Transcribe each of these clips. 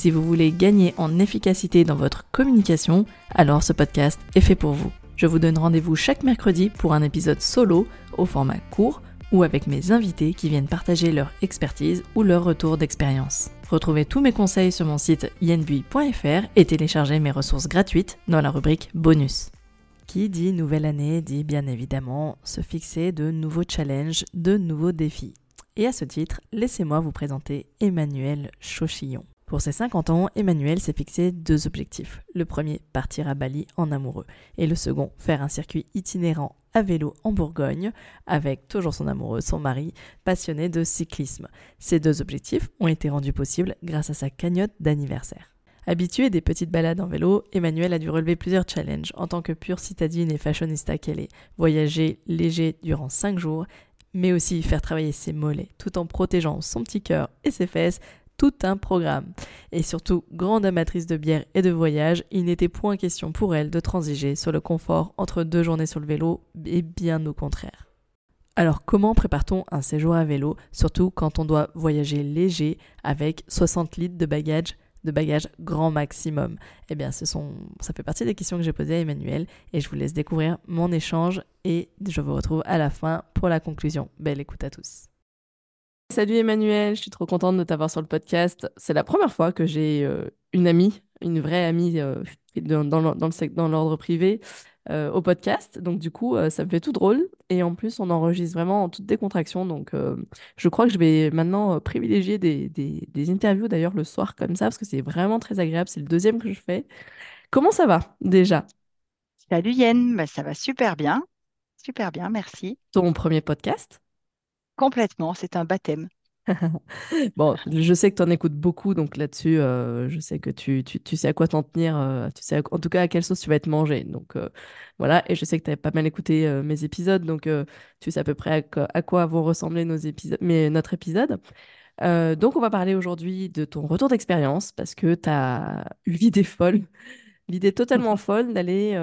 Si vous voulez gagner en efficacité dans votre communication, alors ce podcast est fait pour vous. Je vous donne rendez-vous chaque mercredi pour un épisode solo au format court ou avec mes invités qui viennent partager leur expertise ou leur retour d'expérience. Retrouvez tous mes conseils sur mon site yenbui.fr et téléchargez mes ressources gratuites dans la rubrique bonus. Qui dit nouvelle année dit bien évidemment se fixer de nouveaux challenges, de nouveaux défis. Et à ce titre, laissez-moi vous présenter Emmanuel Chauchillon. Pour ses 50 ans, Emmanuel s'est fixé deux objectifs. Le premier, partir à Bali en amoureux. Et le second, faire un circuit itinérant à vélo en Bourgogne, avec toujours son amoureux, son mari, passionné de cyclisme. Ces deux objectifs ont été rendus possibles grâce à sa cagnotte d'anniversaire. Habituée des petites balades en vélo, Emmanuel a dû relever plusieurs challenges en tant que pure citadine et fashionista qu'elle est. Voyager léger durant 5 jours, mais aussi faire travailler ses mollets tout en protégeant son petit cœur et ses fesses tout un programme. Et surtout, grande amatrice de bière et de voyage, il n'était point question pour elle de transiger sur le confort entre deux journées sur le vélo, et bien au contraire. Alors comment prépare-t-on un séjour à vélo, surtout quand on doit voyager léger avec 60 litres de bagages de bagages grand maximum? Eh bien, ce sont, ça fait partie des questions que j'ai posées à Emmanuel et je vous laisse découvrir mon échange et je vous retrouve à la fin pour la conclusion. Belle écoute à tous. Salut Emmanuel, je suis trop contente de t'avoir sur le podcast. C'est la première fois que j'ai euh, une amie, une vraie amie euh, dans, dans, dans l'ordre privé euh, au podcast. Donc du coup, ça me fait tout drôle. Et en plus, on enregistre vraiment en toute décontraction. Donc je crois que je vais maintenant privilégier des, des, des interviews d'ailleurs le soir comme ça, parce que c'est vraiment très agréable. C'est le deuxième que je fais. Comment ça va déjà? Salut Yen, bah, ça va super bien. Super bien, merci. Ton premier podcast? Complètement, c'est un baptême. bon, je sais que tu en écoutes beaucoup, donc là-dessus, euh, je sais que tu, tu, tu, sais à quoi t'en tenir, euh, tu sais en tout cas à quelle sauce tu vas être mangé. Donc euh, voilà, et je sais que tu as pas mal écouté mes épisodes, donc tu sais à peu près à, quoi vont ressembler nos épisodes, mais notre épisode. donc on va parler aujourd'hui de ton retour d'expérience, parce que tu as eu l'idée folle, l'idée totalement folle d'aller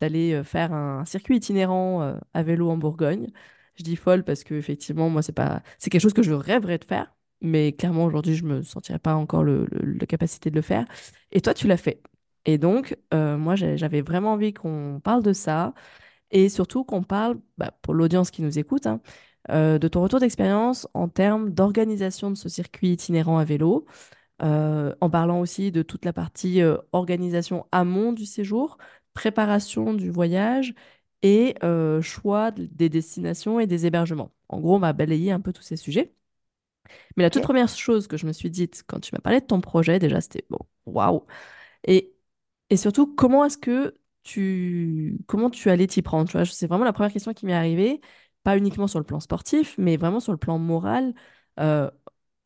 d'aller faire un circuit itinérant à vélo en Bourgogne. Je dis folle parce que effectivement, moi, c'est pas, c'est quelque chose que je rêverais de faire, mais clairement aujourd'hui, je me sentirais pas encore le, la capacité de le faire. Et toi, tu l'as fait. Et donc, euh, moi, j'avais vraiment envie qu'on parle de ça et surtout qu'on parle, bah, pour l'audience qui nous écoute, hein, euh, de ton retour d'expérience en termes d'organisation de ce circuit itinérant à vélo, euh, en parlant aussi de toute la partie organisation amont du séjour, préparation du voyage et euh, choix des destinations et des hébergements. En gros, on m'a balayé un peu tous ces sujets. Mais la toute première chose que je me suis dite quand tu m'as parlé de ton projet, déjà, c'était bon, waouh. Et, et surtout, comment est-ce que tu, comment tu allais t'y prendre tu vois, C'est vraiment la première question qui m'est arrivée, pas uniquement sur le plan sportif, mais vraiment sur le plan moral. Euh,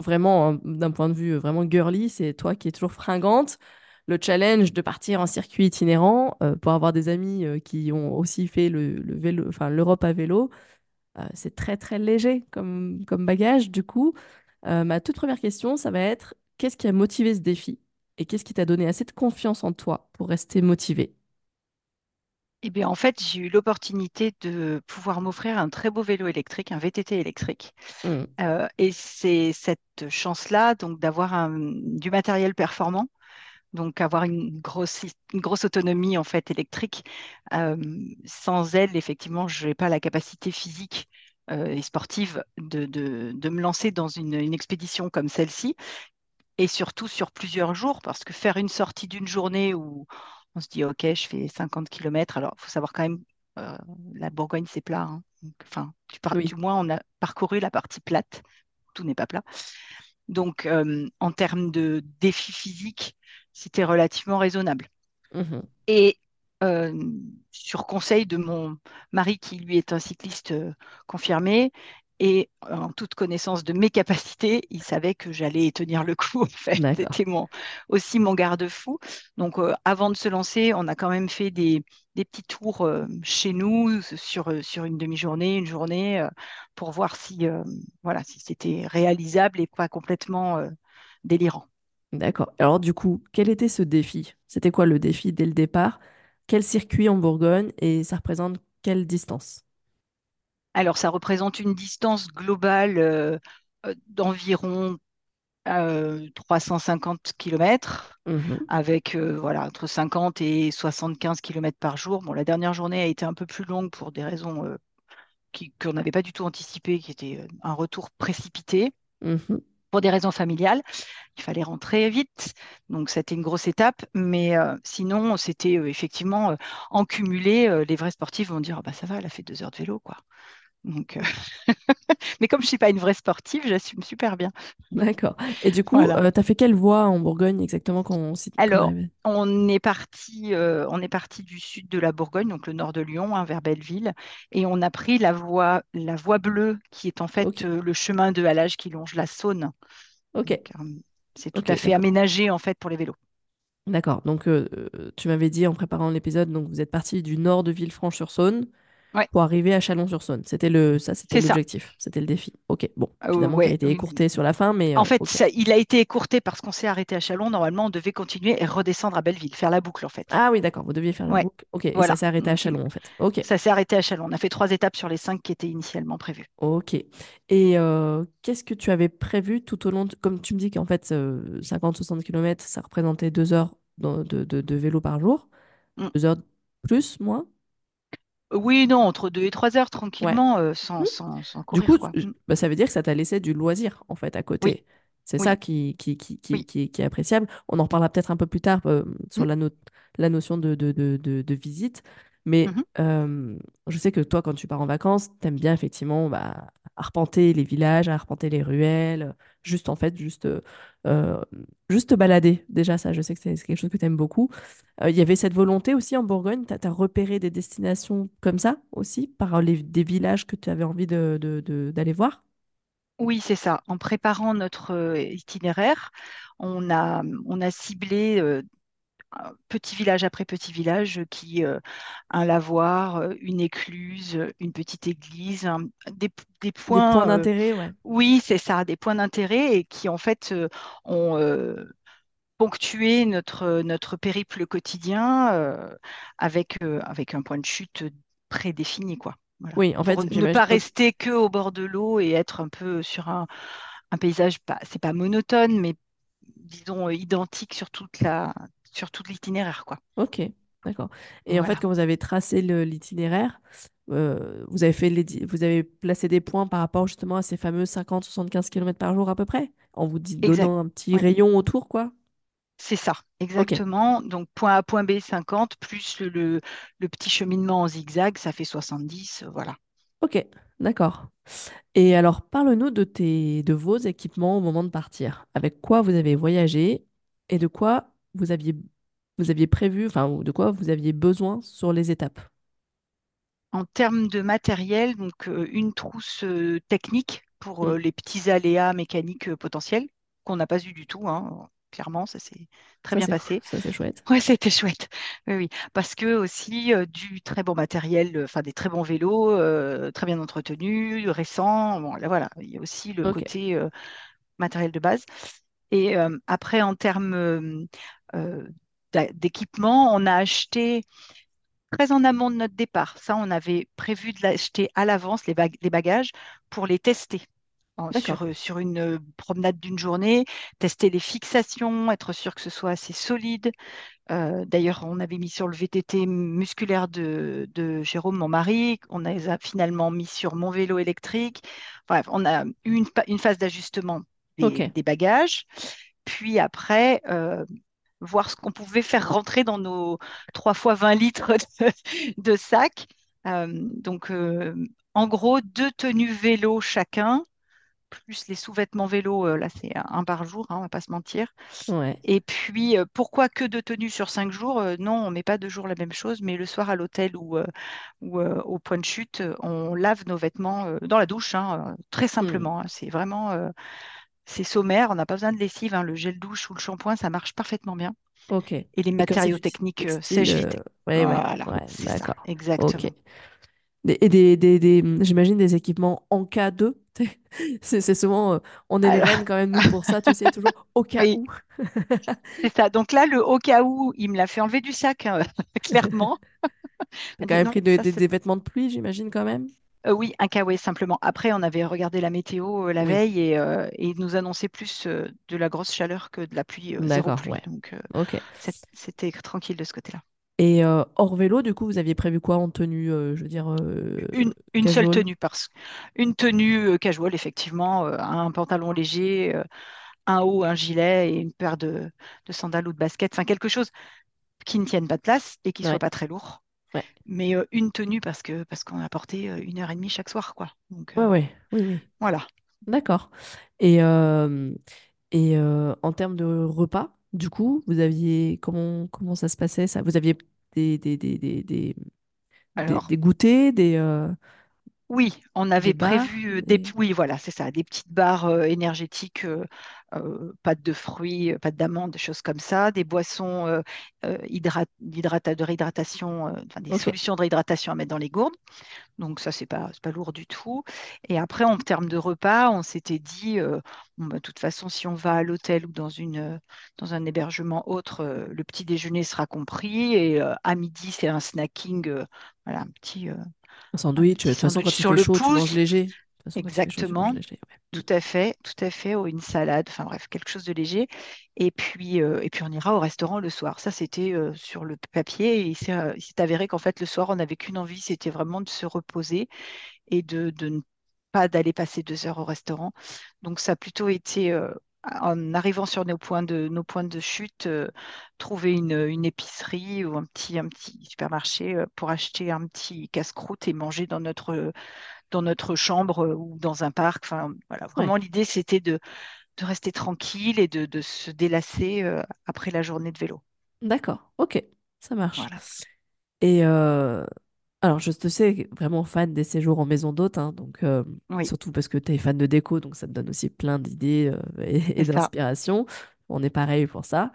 vraiment, hein, d'un point de vue vraiment girly, c'est toi qui es toujours fringante le challenge de partir en circuit itinérant euh, pour avoir des amis euh, qui ont aussi fait le, vélo, enfin l'Europe à vélo, euh, c'est très très léger comme, comme bagage. Du coup, ma toute première question, ça va être qu'est-ce qui a motivé ce défi et qu'est-ce qui t'a donné assez de confiance en toi pour rester motivé? Eh bien, en fait, j'ai eu l'opportunité de pouvoir m'offrir un très beau vélo électrique, un VTT électrique. Mmh. et c'est cette chance-là, donc d'avoir du matériel performant, donc avoir une grosse, une grosse autonomie en fait électrique. Euh, sans elle, effectivement, je n'ai pas la capacité physique euh, et sportive de, de, me lancer dans une, une expédition comme celle-ci, et surtout sur plusieurs jours, parce que faire une sortie d'une journée où on se dit, OK, je fais 50 km, alors il faut savoir quand même, euh, la Bourgogne, c'est plat. Hein. enfin, tu parles, du moins, on a parcouru la partie plate, tout n'est pas plat. Donc, en termes de défi physique, c'était relativement raisonnable. Mmh Et sur conseil de mon mari, qui lui est un cycliste confirmé, Et en toute connaissance de mes capacités, il savait que j'allais tenir le coup, en fait. C'était aussi mon garde-fou. Donc, euh, avant de se lancer, on a quand même fait des, petits tours euh, chez nous sur, euh, sur une demi-journée, une journée, pour voir si, voilà, si c'était réalisable et pas complètement délirant. D'accord. Alors, du coup, quel était ce défi? C'était quoi le défi dès le départ? Quel circuit en Bourgogne et ça représente quelle distance? Alors, ça représente une distance globale euh, euh, d'environ 350 euh, km, mmh avec voilà, entre 50 et 75 km par jour. Bon, la dernière journée a été un peu plus longue pour des raisons qu'on n'avait pas du tout anticipées, qui était un retour précipité. Mmh des raisons familiales, il fallait rentrer vite, donc c'était une grosse étape. Mais sinon, c'était effectivement en cumulé. les vrais sportifs vont dire, bah ça va, elle a fait deux heures de vélo, quoi. Donc, euh, Mais comme je ne suis pas une vraie sportive, j'assume super bien. D'accord. Et du coup, euh, tu as fait quelle voie en Bourgogne exactement quand on Alors, on est, parti, euh, on est parti du sud de la Bourgogne, donc le nord de Lyon, hein, vers Belleville, et on a pris la voie, la voie bleue, qui est en fait le chemin de halage qui longe la Saône. Ok. C'est tout à fait aménagé en fait pour les vélos. D'accord. Donc, tu m'avais dit en préparant l'épisode, donc vous êtes parti du nord de Villefranche-sur-Saône pour arriver à Chalon-sur-Saône. C'était le, ça, c'était l'objectif, c'était le défi. Ok, bon, euh, évidemment, il a été écourté sur la fin, mais en euh, fait, il a été écourté parce qu'on s'est arrêté à Chalon. Normalement, on devait continuer et redescendre à Belleville, faire la boucle en fait. Ah oui, d'accord, vous deviez faire la boucle. Ok, et ça s'est arrêté à Chalon en fait. Ok. Ça s'est arrêté à Chalon. On a fait trois étapes sur les cinq qui étaient initialement prévues. Ok. Et euh, qu'est-ce que tu avais prévu tout au long, de... comme tu me dis qu'en fait, 50-60 km, ça représentait deux heures de, de, vélo par jour, mm. deux heures plus, moins oui, non, entre deux et trois heures, tranquillement, euh, sans, mmh. sans, sans, courir. Du coup, mmh. bah, ça veut dire que ça t'a laissé du loisir, en fait, à côté. C'est ça qui, qui, qui, qui, qui, est appréciable. On en reparlera peut-être un peu plus tard euh, sur mmh. la, la notion de, de, de, de, visite. Mais je sais que toi, quand tu pars en vacances, tu aimes bien effectivement bah, arpenter les villages, arpenter les ruelles, juste en fait, juste, euh, juste te balader. Déjà, ça, je sais que c'est quelque chose que tu aimes beaucoup. Euh, il y avait cette volonté aussi en Bourgogne, tu as, repéré des destinations comme ça aussi, par les, des villages que tu avais envie d'aller de, de, voir? Oui, c'est ça. En préparant notre itinéraire, on a, on a ciblé petit village après petit village qui un lavoir, une écluse, une petite église, des, des, points, points d'intérêt, ouais. Oui, c'est ça, des points d'intérêt et qui en fait ont ponctué notre, notre périple quotidien avec, avec un point de chute prédéfini, quoi. Oui, en fait, ne pas rester que au bord de l'eau et être un peu sur un, un paysage, pas, c'est pas monotone, mais disons identique sur toute la, sur tout l'itinéraire. quoi. Ok, d'accord. Et en fait, quand vous avez tracé l'itinéraire, euh, vous, avez fait vous avez placé des points par rapport justement à ces fameux 50-75 km par jour à peu près, en vous donnant un petit rayon autour, quoi? C'est ça, exactement. Donc point A, point B, 50, plus le, le, petit cheminement en zigzag, ça fait 70, euh, voilà. Ok, d'accord. Et alors, parle-nous de, tes, de vos équipements au moment de partir. Avec quoi vous avez voyagé et de quoi vous aviez, vous aviez prévu, enfin, de quoi vous aviez besoin sur les étapes? En termes de matériel, donc euh, une trousse euh, technique pour euh, mm. les petits aléas mécaniques potentiels qu'on n'a pas eu du tout. Hein, clairement, ça s'est très bien passé. Ça, c'est chouette. Oui, c'était chouette. Oui, oui. Parce que aussi du très bon matériel, enfin des très bons vélos, très bien entretenus, récents. Bon, là, voilà, il y a aussi le côté matériel de base. Et après, en termes euh, d'équipement. On a acheté très en amont de notre départ. Ça, on avait prévu de l'acheter à l'avance, les, bagages, pour les tester. Sur, sur, une promenade d'une journée, tester les fixations, être sûr que ce soit assez solide. Euh, d'ailleurs, on avait mis sur le VTT musculaire de, Jérôme, mon mari. On les a finalement mis sur mon vélo électrique. Bref, on a eu une, phase d'ajustement des, des, bagages. Puis après, euh, voir ce qu'on pouvait faire rentrer dans nos 3 fois 20 litres de, sacs. Euh, donc, euh, en gros, deux tenues vélo chacun, plus les sous-vêtements vélo, là, c'est un par jour, hein, on va pas se mentir. Ouais. Et puis, pourquoi que deux tenues sur cinq jours? Non, on met pas deux jours la même chose, mais le soir à l'hôtel ou, ou au point de chute, on lave nos vêtements dans la douche, hein, très Hmm. simplement. hein. C'est vraiment, c'est sommaire, on n'a pas besoin de lessive. hein. Le gel douche ou le shampoing, ça marche parfaitement bien. Ok. Et les matériaux techniques euh, euh, s'agitent. ouais, ouais, Voilà, d'accord. Exactement. Et des, des, des- j'imagine des équipements en cas de. C'est souvent, euh, on est les Alors, reines quand même, nous, pour ça, tu sais, toujours au cas oui, où. c'est ça. Donc là, le au cas où, il me l'a fait enlever du sac, hein, clairement. Il T'as quand même pris ça des vêtements de pluie, j'imagine, quand même? Euh, oui, un kawaii simplement. Après, on avait regardé la météo euh, la Oui, veille et, euh, et il nous annonçait plus euh, de la grosse chaleur que de la pluie, euh, zéro d'accord, pluie. ouais. Donc, euh, Ok. c'est- c'était tranquille de ce côté-là. Et euh, hors vélo, du coup, vous aviez prévu quoi en tenue, euh, je veux dire, euh, Une, une seule casual? tenue, parce une tenue euh, casual, effectivement, euh, un pantalon léger, euh, un haut, un gilet et une paire de, de sandales ou de baskets. Enfin, quelque chose qui ne tienne pas de place et qui soit Ouais, pas très lourd. Ouais. Mais euh, une tenue parce que parce qu'on a porté euh, une heure et demie chaque soir, quoi. Donc Ouais, euh, ouais, oui, oui. voilà. D'accord. Et, et en termes de repas, du coup, vous aviez comment comment ça se passait ça? Vous aviez des des, des, des, des, des- Alors, des goûters, des, Oui, on avait prévu euh, des, oui, voilà, c'est ça, des petites barres euh, énergétiques, euh, euh, pâtes de fruits, pâtes d'amandes, des choses comme ça, des boissons de réhydratation, des solutions de réhydratation à mettre dans les gourdes. Donc ça, c'est pas, pas lourd du tout. Et après, en termes de repas, on s'était dit, bon, bah, de toute façon, si on va à l'hôtel ou dans une, dans un hébergement autre, le petit déjeuner sera compris. Et à midi, c'est un snacking, voilà, un petit, Un sandwich. De petit toute façon, quand il sur fait tu manges léger. De façon, il chaud, tu manges Exactement, léger. ouais. tout à fait, tout à fait, ou une salade, enfin bref, quelque chose de léger. Et puis, euh, et puis on ira au restaurant le soir. Ça, c'était euh, sur le papier. Et il s'est euh, avéré qu'en fait, le soir, on n'avait qu'une envie, c'était vraiment de se reposer et de, de ne pas d'aller passer deux heures au restaurant. Donc, ça a plutôt été, euh, en arrivant sur nos points de, nos points de chute, euh, trouver une, une épicerie ou un petit, un petit supermarché euh, pour acheter un petit casse-croûte et manger dans notre dans notre chambre euh, ou dans un parc. Enfin, voilà, Ouais. vraiment, l'idée, c'était de, de rester tranquille et de, de se délasser euh, après la journée de vélo. D'accord. Ok. Ça marche. Voilà. Et euh, alors, je te sais vraiment fan des séjours en maison d'hôte, hein, donc euh, Oui, surtout parce que tu es fan de déco, donc ça te donne aussi plein d'idées euh, et, d'inspiration. On est pareil pour ça.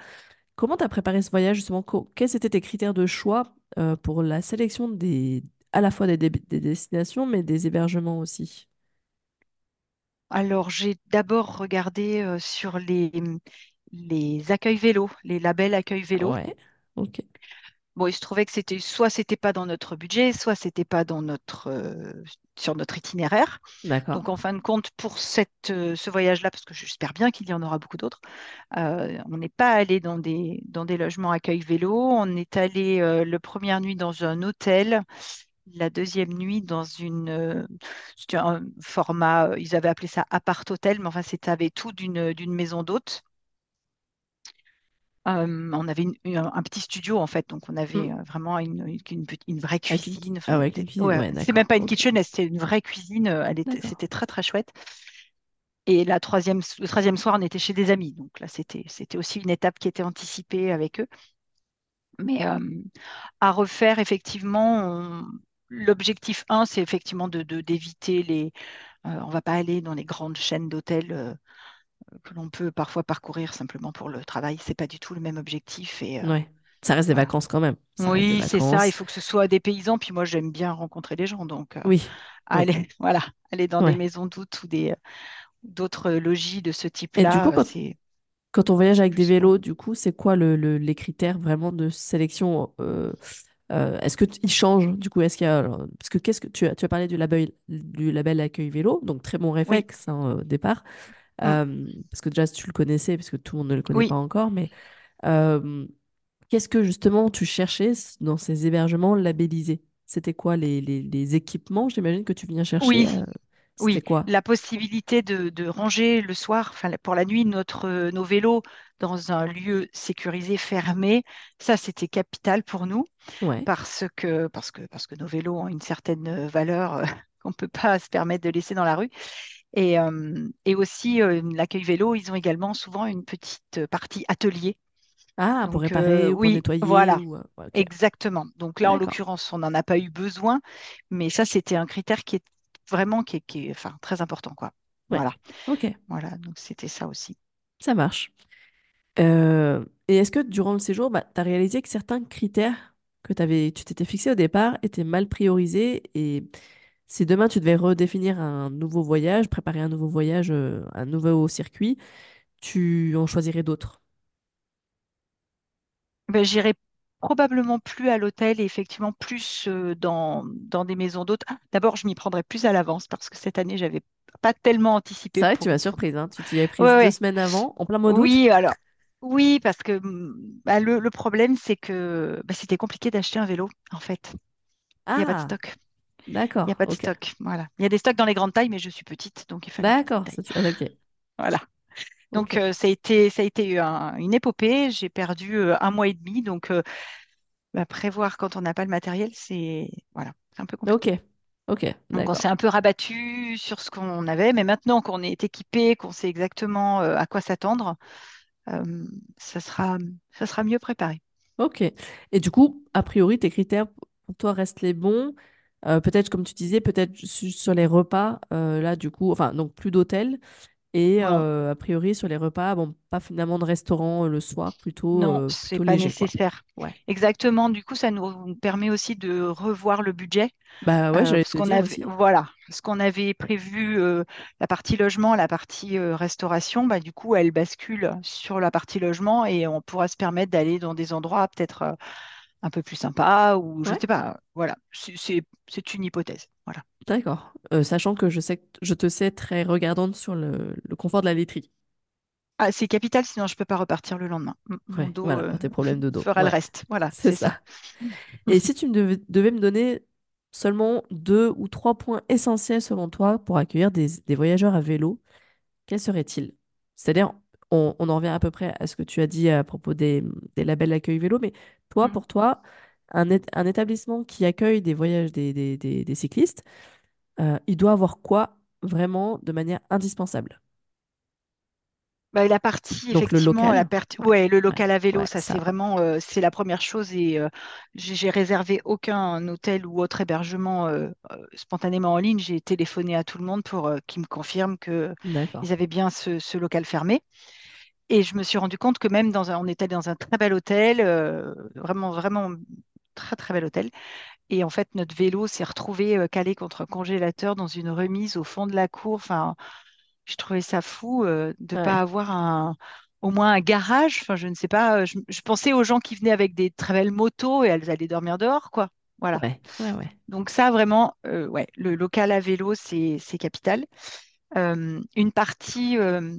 Comment tu as préparé ce voyage justement? Quels étaient tes critères de choix euh, pour la sélection des, à la fois des, destinations, mais des hébergements aussi? Alors, j'ai d'abord regardé sur les, les accueils vélo, les labels accueil vélo. Ouais. Ok. Bon, il se trouvait que c'était soit c'était pas dans notre budget, soit c'était pas dans notre euh, sur notre itinéraire. Donc, en fin de compte, pour cette, euh, ce voyage-là, parce que j'espère bien qu'il y en aura beaucoup d'autres, euh, on n'est pas allé dans des, dans des logements accueil vélo. On est allé le première nuit dans un hôtel, la deuxième nuit dans une, un format, ils avaient appelé ça appart-hôtel, mais enfin, c'était avec tout d'une d'une maison d'hôte. Euh, on avait une- une- un petit studio en fait, donc on Hmm. avait vraiment une, une, vraie ki- cuisine. Ah Enfin, ouais, cuisine. ouais, Ouais, c'est même pas une Ok. kitchenette, c'était une vraie cuisine. c'était très très chouette. Et la troisième, le troisième soir, on était chez des amis. Donc là, c'était, c'était aussi une étape qui était anticipée avec eux. Mais euh, à refaire, effectivement, on- l'objectif un, c'est effectivement de, d'éviter les. euh, on va pas aller dans les grandes chaînes d'hôtels que l'on peut parfois parcourir simplement pour le travail. C'est pas du tout le même objectif. Et euh, Ouais. Ça reste des vacances quand même. Ça Oui, c'est ça. Il faut que ce soit des paysans. Puis moi, j'aime bien rencontrer les gens. Donc, euh, Oui. Aller, voilà, aller dans des maisons d'août ou des, d'autres logis de ce Et du coup, type-là, euh, quand, quand on voyage avec des vélos, du coup, c'est quoi le, le- les critères vraiment de sélection euh, euh, est-ce que t- ils changent du coup? Est-ce qu'il y a alors, parce que qu'est-ce que tu as, tu as parlé du label du label accueil vélo, donc très bon Oui, réflexe hein, au départ. Mm, Euh, parce que déjà tu le connaissais, parce que tout le monde ne le connaît oui, pas encore, mais euh, qu'est-ce que justement tu cherchais dans ces hébergements labellisés? C'était quoi les, les, les équipements, j'imagine que tu viens chercher oui, euh, oui. quoi? La possibilité de, de ranger le soir, pour la nuit, notre, nos vélos dans un lieu sécurisé, fermé, ça, c'était capital pour nous Ouais, parce que, parce que, parce que nos vélos ont une certaine valeur qu'on ne peut pas se permettre de laisser dans la rue. Et, et aussi, l'accueil vélo, ils ont également souvent une petite partie atelier. Ah, pour réparer ou pour oui, nettoyer voilà, ou... exactement. Donc là, en l'occurrence, on n'en a pas eu besoin, mais ça, c'était un critère qui est vraiment qui est, qui est, enfin, très important, quoi. Ouais. Voilà. Ok, Voilà, donc c'était ça aussi. ça marche. Euh, et est-ce que durant le séjour, bah, tu as réalisé que certains critères que t'avais, tu t'étais fixé au départ étaient mal priorisés et si demain tu devais redéfinir un nouveau voyage, préparer un nouveau voyage, euh, un nouveau circuit, tu en choisirais d'autres? Ben, j'irai probablement plus à l'hôtel et effectivement plus euh, dans, dans des maisons d'hôtes. Ah, D'abord, je m'y prendrai plus à l'avance parce que cette année, j'avais pas tellement anticipé C'est vrai que tu pour. m'as surprise, hein. Tu t'y es prise Ouais, deux ouais. semaines avant, en plein mois d'août? Oui, alors. Oui, parce que bah, le, le problème, c'est que bah, c'était compliqué d'acheter un vélo, en fait. Il n'y a pas de Ah, stock. Il n'y a d'accord, pas de ok. stock. Voilà. Il y a des stocks dans les grandes tailles, mais je suis petite, donc il fallait D'accord, ok, Voilà. ok, Donc, euh, ça a été, ça a été un- une épopée. J'ai perdu euh, un mois et demi. Donc, euh, bah, prévoir quand on n'a pas le matériel, c'est voilà, c'est un peu ok, compliqué. ok, Donc, on s'est d'accord. un peu rabattu sur ce qu'on avait. Mais maintenant qu'on est équipé, qu'on sait exactement à quoi s'attendre, ça sera, ça sera mieux préparé. Ok. Et du coup, a priori, tes critères pour toi restent les bons. Euh, peut-être, comme tu disais, peut-être su- sur les repas, euh, là, du coup, enfin, donc plus d'hôtel. Et euh, a priori, sur les repas, bon, pas finalement de restaurant le soir, plutôt, non, c'est pas léger, nécessaire. Ouais. Exactement. Du coup, ça nous permet aussi de revoir le budget. Bah ouais, j'allais parce te qu'on dire avait, aussi. voilà, ce qu'on avait prévu, la partie logement, la partie restauration, bah, du coup, elle bascule sur la partie logement et on pourra se permettre d'aller dans des endroits peut-être un peu plus sympas ou je ne Ouais, sais pas. Voilà, c'est une hypothèse. Voilà. d'accord. Euh, sachant que je sais que je te sais très regardante sur le, le confort de la laiterie. Ah, c'est capital, sinon je ne peux pas repartir le lendemain. Mon Ouais, dos voilà, euh, tes problèmes de dos. fera le reste. Voilà, c'est c'est ça. ça. Et si tu me devais, devais me donner seulement deux ou trois points essentiels selon toi pour accueillir des, des voyageurs à vélo, quels seraient-ils? C'est-à-dire, on, on en revient à peu près à ce que tu as dit à propos des, des labels d'accueil vélo, mais toi, Mm. pour toi, un, établissement qui accueille des voyages des, des, des- des cyclistes, euh, il doit avoir quoi vraiment de manière indispensable? Bah, la partie, Donc le effectivement, la local? ouais, le ouais, local à vélo, ouais, ça c'est vraiment, euh, c'est la première chose et euh, j'ai j'ai réservé aucun hôtel ou autre hébergement euh, spontanément en ligne. J'ai téléphoné à tout le monde pour qu'ils me confirment que D'accord. ils avaient bien ce, ce local fermé. Et je me suis rendu compte que même dans un, on était dans un très bel hôtel, euh, vraiment, vraiment très très bel hôtel. Et en fait, notre vélo s'est retrouvé euh, calé contre un congélateur dans une remise au fond de la cour. Enfin, je trouvais ça fou euh, de ne pas avoir un, au moins un garage. Enfin, je ne sais pas. Je, je pensais aux gens qui venaient avec des très belles motos et elles allaient dormir dehors, quoi. Voilà. ouais, ouais, ouais. Donc ça, vraiment, euh, ouais, le local à vélo, c'est c'est capital. Euh, une partie, euh,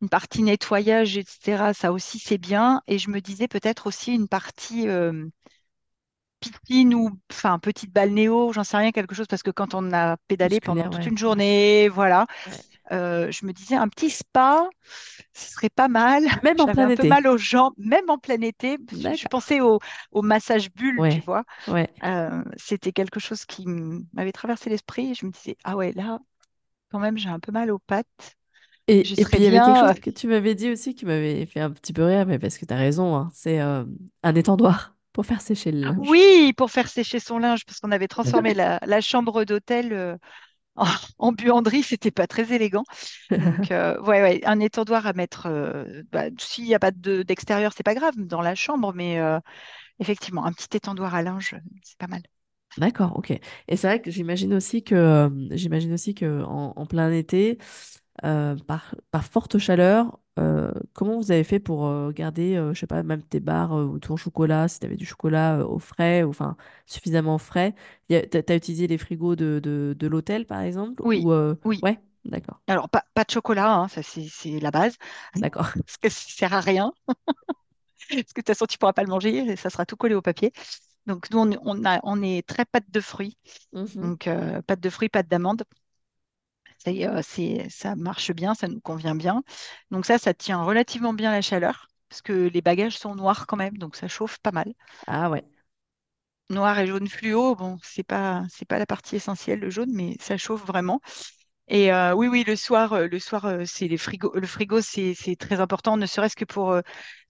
une partie nettoyage, etc. Ça aussi, c'est bien. Et je me disais peut-être aussi une partie euh, piscine ou enfin petite balnéo, j'en sais rien, quelque chose parce que quand on a pédalé pendant toute ouais, une journée, voilà. ouais. Euh, je me disais un petit spa, ce serait pas mal. Même en plein un peu été. mal aux jambes, même en plein été. Je pensais au, au massage bulle, tu vois. Euh, c'était quelque chose qui m'avait traversé l'esprit. Je me disais, ah ouais, là, quand même, j'ai un peu mal aux pattes. Je Et, puis il y avait quelque bien. chose euh, que tu m'avais dit aussi qui m'avait fait un petit peu rire, mais parce que tu as raison, hein, c'est euh, un étendoir pour faire sécher le linge. Oui, pour faire sécher son linge, parce qu'on avait transformé la, la chambre d'hôtel euh, en, en buanderie, c'était pas très élégant. Donc, euh, ouais, ouais, un étendoir à mettre. euh, bah, s'il n'y a pas de- d'extérieur, c'est pas grave, dans la chambre, mais euh, Effectivement, un petit étendoir à linge, c'est pas mal. D'accord, ok. Et c'est vrai que j'imagine aussi que euh, j'imagine aussi que en, en plein été, euh, par, par forte chaleur, euh, comment vous avez fait pour euh, garder, je sais pas, même tes barres ou ton chocolat, si tu avais du chocolat au frais, ou enfin suffisamment frais? Y a- T'as, t'as utilisé les frigos de, de, de l'hôtel, par exemple, Oui, ou oui. ouais, d'accord, Alors, pas, pas de chocolat, hein, ça c'est la base, d'accord. parce que ça sert à rien, parce que de toute façon, tu pourras pas le manger, et ça sera tout collé au papier. Donc, nous, on, on a, on est très pâte de fruits, Mhm. donc euh, pâte de fruits, pâte d'amande. C'est, euh, ça marche bien, ça nous convient bien. Donc ça, ça tient relativement bien la chaleur, parce que les bagages sont noirs quand même, donc ça chauffe pas mal. Ah ouais, Noir et jaune fluo, bon, c'est pas, c'est pas la partie essentielle, le jaune, mais ça chauffe vraiment. Et oui, oui, le soir, le soir, c'est les frigos. Le frigo, c'est très important, ne serait-ce que pour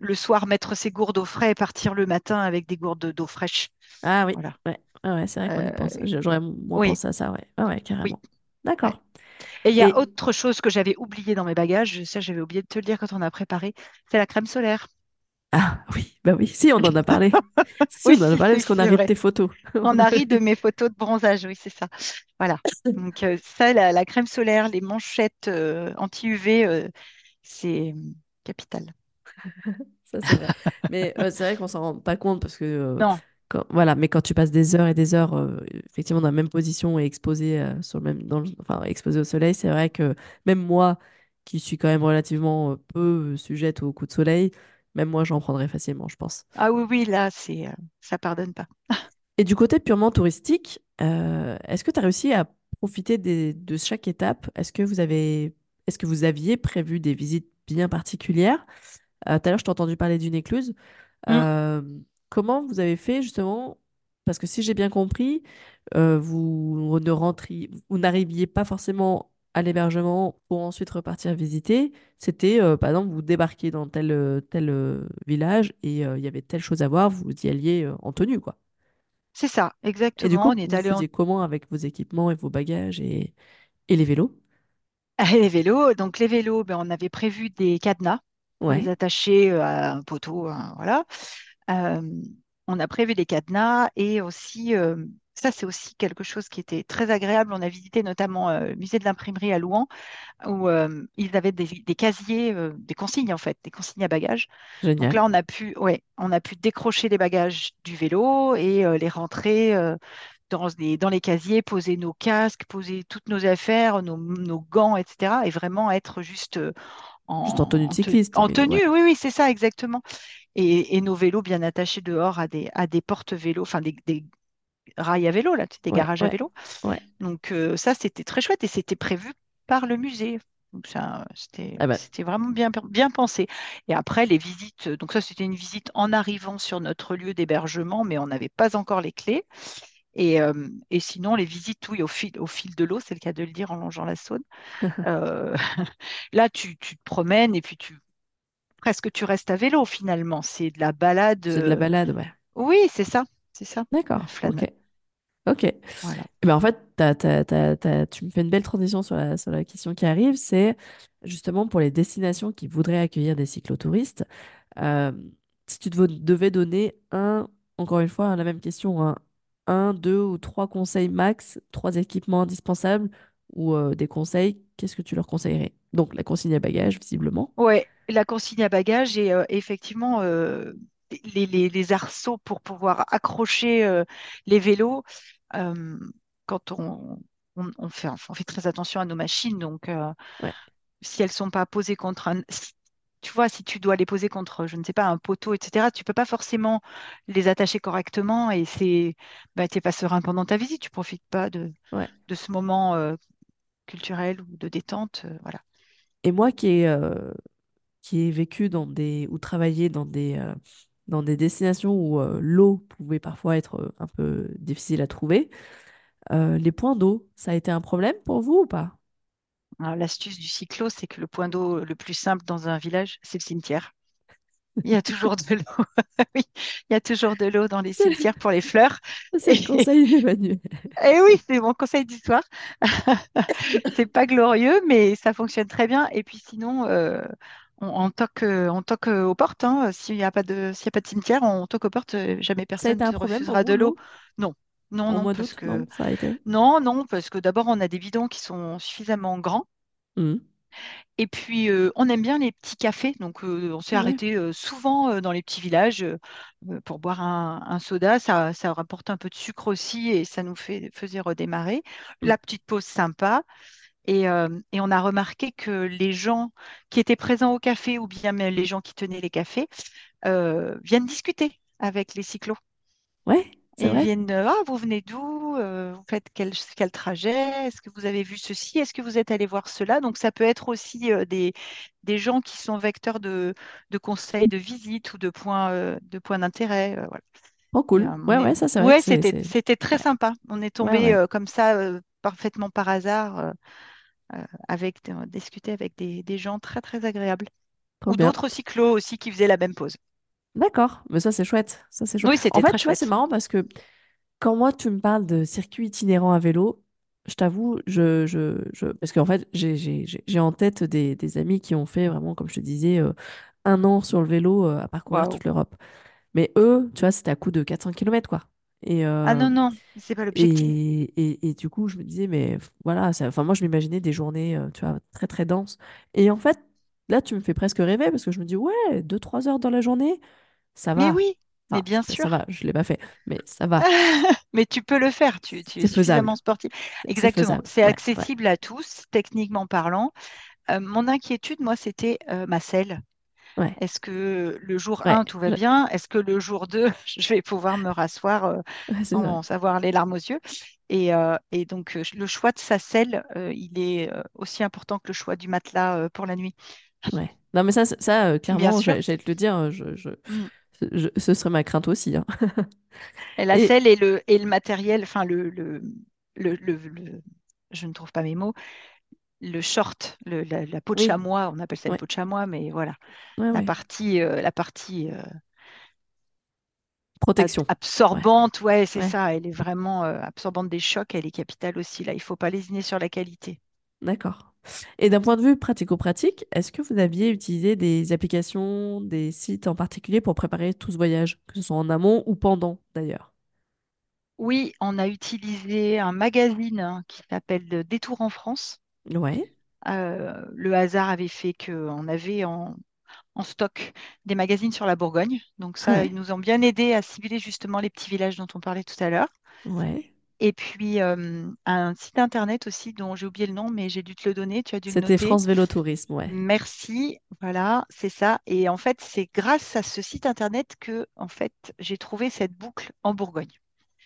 le soir mettre ses gourdes au frais et partir le matin avec des gourdes d'eau fraîche. Ah oui, Voilà. ouais, ouais, c'est vrai qu'on y pense. J'aurais moins oui. pensé à ça, ouais, ouais, carrément. D'accord. Et il y a autre chose que j'avais oublié dans mes bagages, ça j'avais oublié de te le dire quand on a préparé, c'est la crème solaire. Ah oui, bah oui, si on en a parlé. si, on en a parlé parce qu'on a ri de tes photos. on a ri de mes photos de bronzage, oui, c'est ça. Voilà. Donc euh, ça, la, crème solaire, les manchettes euh, anti-UV, euh, c'est capital. ça c'est vrai. Mais c'est vrai qu'on s'en rend pas compte parce que non voilà, mais quand tu passes des heures et des heures, euh, effectivement, dans la même position et exposé, euh, sur le même, dans enfin, exposé au soleil, c'est vrai que même moi, qui suis quand même relativement euh, peu sujette au coup de soleil, même moi, j'en prendrais facilement, je pense. Ah oui, oui, là, c'est, ça pardonne pas. et du côté purement touristique, est-ce que tu as réussi à profiter de chaque étape? Est-ce que vous avez, est-ce que vous aviez prévu des visites bien particulières? Tout à l'heure, je t'ai entendu parler d'une écluse. Mmh. Comment vous avez fait justement Parce que si j'ai bien compris, euh, vous ne rentriez, vous n'arriviez pas forcément à l'hébergement pour ensuite repartir visiter. C'était, euh, par exemple, vous débarquiez dans tel, euh, tel village et il y avait telle chose à voir, vous y alliez en tenue, quoi. C'est ça, exactement. Et du coup, on est vous allé faisiez comment avec vos équipements et vos bagages et, et les vélos? Les vélos, donc les vélos, ben, on avait prévu des cadenas pour les attacher à un poteau, voilà. Euh, on a prévu des cadenas et aussi, euh, ça c'est aussi quelque chose qui était très agréable. On a visité notamment euh, le musée de l'imprimerie à Louan où ils avaient des, casiers, des consignes en fait, des consignes à bagages. Donc là, on a pu, ouais, on a pu décrocher les bagages du vélo et les rentrer dans les, dans les casiers, poser nos casques, poser toutes nos affaires, nos, gants, etc. Et vraiment être juste en, tenue de cycliste. En, tenue, oui, oui, c'est ça, exactement et, nos vélos bien attachés dehors à des, à des portes vélos, enfin des, rails à vélo, là, des garages à vélo. Donc euh, ça, c'était très chouette et c'était prévu par le musée. C'était ah bah. vraiment bien, bien pensé. Et après, les visites, donc ça, c'était une visite en arrivant sur notre lieu d'hébergement, mais on n'avait pas encore les clés. Et, euh, et, sinon, les visites, oui, au fil, au fil de l'eau, c'est le cas de le dire en longeant la Saône. Euh, là, tu, tu, te promènes et puis tu presque tu restes à vélo finalement. C'est de la balade. C'est de la euh, balade, ouais. Oui, c'est ça. C'est ça. D'accord. Ok. Ok. Voilà. Et ben en fait, tu me fais une belle transition sur la, sur la question qui arrive. C'est justement pour les destinations qui voudraient accueillir des cyclotouristes. Euh, si tu devais donner un, encore une fois, la même question, un, un, deux ou trois conseils max, trois équipements indispensables ou euh, des conseils, qu'est-ce que tu leur conseillerais? Donc la consigne à bagages, visiblement. Ouais, la consigne à bagages et euh, effectivement euh, les, arceaux pour pouvoir accrocher euh, les vélos quand on, on, fait, on fait très attention à nos machines. Donc, si elles ne sont pas posées contre un. tu vois, si tu dois les poser contre, je ne sais pas, un poteau, etc., tu ne peux pas forcément les attacher correctement et c'est, bah, tu n'es pas serein pendant ta visite, tu ne profites pas de, de ce moment culturel ou de détente. voilà. Et moi qui ai qui ai vécu dans des ou travaillé dans des euh, dans des destinations où euh, l'eau pouvait parfois être euh, un peu difficile à trouver. les points d'eau, ça a été un problème pour vous ou pas? L'astuce du cyclo, c'est que le point d'eau le plus simple dans un village, c'est le cimetière. Il y a toujours de l'eau. oui, il y a toujours de l'eau dans les cimetières pour les fleurs. C'est le conseil d'Emmanuel. Et eh oui, c'est mon conseil d'histoire. c'est pas glorieux, mais ça fonctionne très bien. Et puis sinon, on, toque, on toque aux portes. Hein. S'il n'y a, pas de, a pas de cimetière, on toque aux portes. Jamais personne ne refusera de l'eau. Non? Non, non, parce que... non, non, parce que d'abord, on a des bidons qui sont suffisamment grands. Mmh. Et puis, euh, on aime bien les petits cafés. Donc, euh, on s'est arrêté euh, souvent dans les petits villages pour boire un, soda. Ça, ça, rapporte un peu de sucre aussi et ça nous fait, faisait redémarrer. Mmh. La petite pause sympa. Euh, et, on a remarqué que les gens qui étaient présents au café ou bien même les gens qui tenaient les cafés viennent discuter avec les cyclos. Ouais, ils viennent, ah, vous venez d'où? Euh, Vous faites quel, quel trajet? Est-ce que vous avez vu ceci? Est-ce que vous êtes allé voir cela? Donc, ça peut être aussi des, des gens qui sont vecteurs de, de conseils de visite ou de points de points d'intérêt. voilà. Oh, cool. ouais, ouais, ça, c'est. Ouais, c'était, c'était très sympa. On est tombé comme ça, parfaitement par hasard avec, discuter avec des, des, gens très, très agréables. Trop Ou d'autres cyclos aussi qui faisaient la même pause. D'accord, mais ça c'est chouette. Ça c'est chouette. Oui, c'était en fait, très tu vois, c'est marrant parce que quand moi tu me parles de circuit itinérant à vélo, je t'avoue, je, je, je, parce qu'en fait, j'ai en tête des, des, amis qui ont fait vraiment, comme je te disais, euh, un an sur le vélo euh, à parcourir toute l'Europe. Mais eux, tu vois, c'était à coup de 400 km, quoi. Et, ah non, euh, non, c'est pas l'objectif. Et, et, et, du coup, je me disais, mais voilà, enfin, moi, je m'imaginais des journées, tu vois, très, très denses. Et en fait, là, tu me fais presque rêver parce que je me dis, ouais, 2-3 heures dans la journée, ça va. Mais oui, mais bien sûr. Ça va, je ne l'ai pas fait, mais ça va. mais tu peux le faire, tu, tu es suffisamment sportif. Exactement, c'est accessible à tous, techniquement parlant. Euh, mon inquiétude, moi, c'était euh, ma selle. Ouais. Est-ce que le jour 1, tout va bien? Est-ce que le jour 2, je vais pouvoir me rasseoir euh, sans avoir les larmes aux yeux? Et, et, donc, le choix de sa selle, il est aussi important que le choix du matelas pour la nuit. Ouais. Non, mais ça, ça clairement, j'allais te le dire, je, je, mm ce serait ma crainte aussi. Hein. et la selle et le, et le matériel, enfin le, le, le, je ne trouve pas mes mots, le short, la, peau de chamois, on appelle ça une peau de chamois, mais voilà, la, Partie, euh, la partie, euh, protection absorbante, ouais, c'est ça, elle est vraiment euh, absorbante des chocs, elle est capitale aussi. Là, il faut pas lésiner sur la qualité. D'accord. Et d'un point de vue pratico-pratique, est-ce que vous aviez utilisé des applications, des sites en particulier pour préparer tout ce voyage, que ce soit en amont ou pendant d'ailleurs? Oui, on a utilisé un magazine qui s'appelle Détour en France. Ouais. Euh, le hasard avait fait qu'on avait en, stock des magazines sur la Bourgogne. Donc ça, ils nous ont bien aidés à cibler justement les petits villages dont on parlait tout à l'heure. Ouais. Et puis un site internet aussi dont j'ai oublié le nom, mais j'ai dû te le donner. Tu as dû. C'était France Vélo Tourisme, ouais. Merci, voilà, c'est ça. Et en fait, c'est grâce à ce site internet que en fait j'ai trouvé cette boucle en Bourgogne.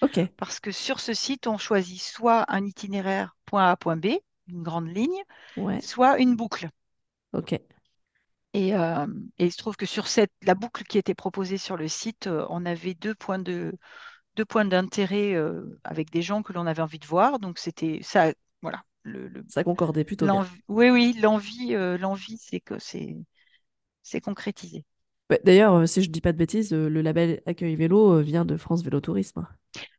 Ok. Parce que sur ce site, on choisit soit un itinéraire point A point B, une grande ligne, soit une boucle. Ok. Et, et, il se trouve que sur cette, la boucle qui était proposée sur le site, on avait deux points de, deux points d'intérêt euh, avec des gens que l'on avait envie de voir. Donc c'était ça, voilà. Le, ça concordait plutôt bien. Oui, oui, l'envie, euh, l'envie, c'est que c'est c'est concrétisé. D'ailleurs, euh, si je dis pas de bêtises, le label Accueil Vélo vient de France Vélo Tourisme.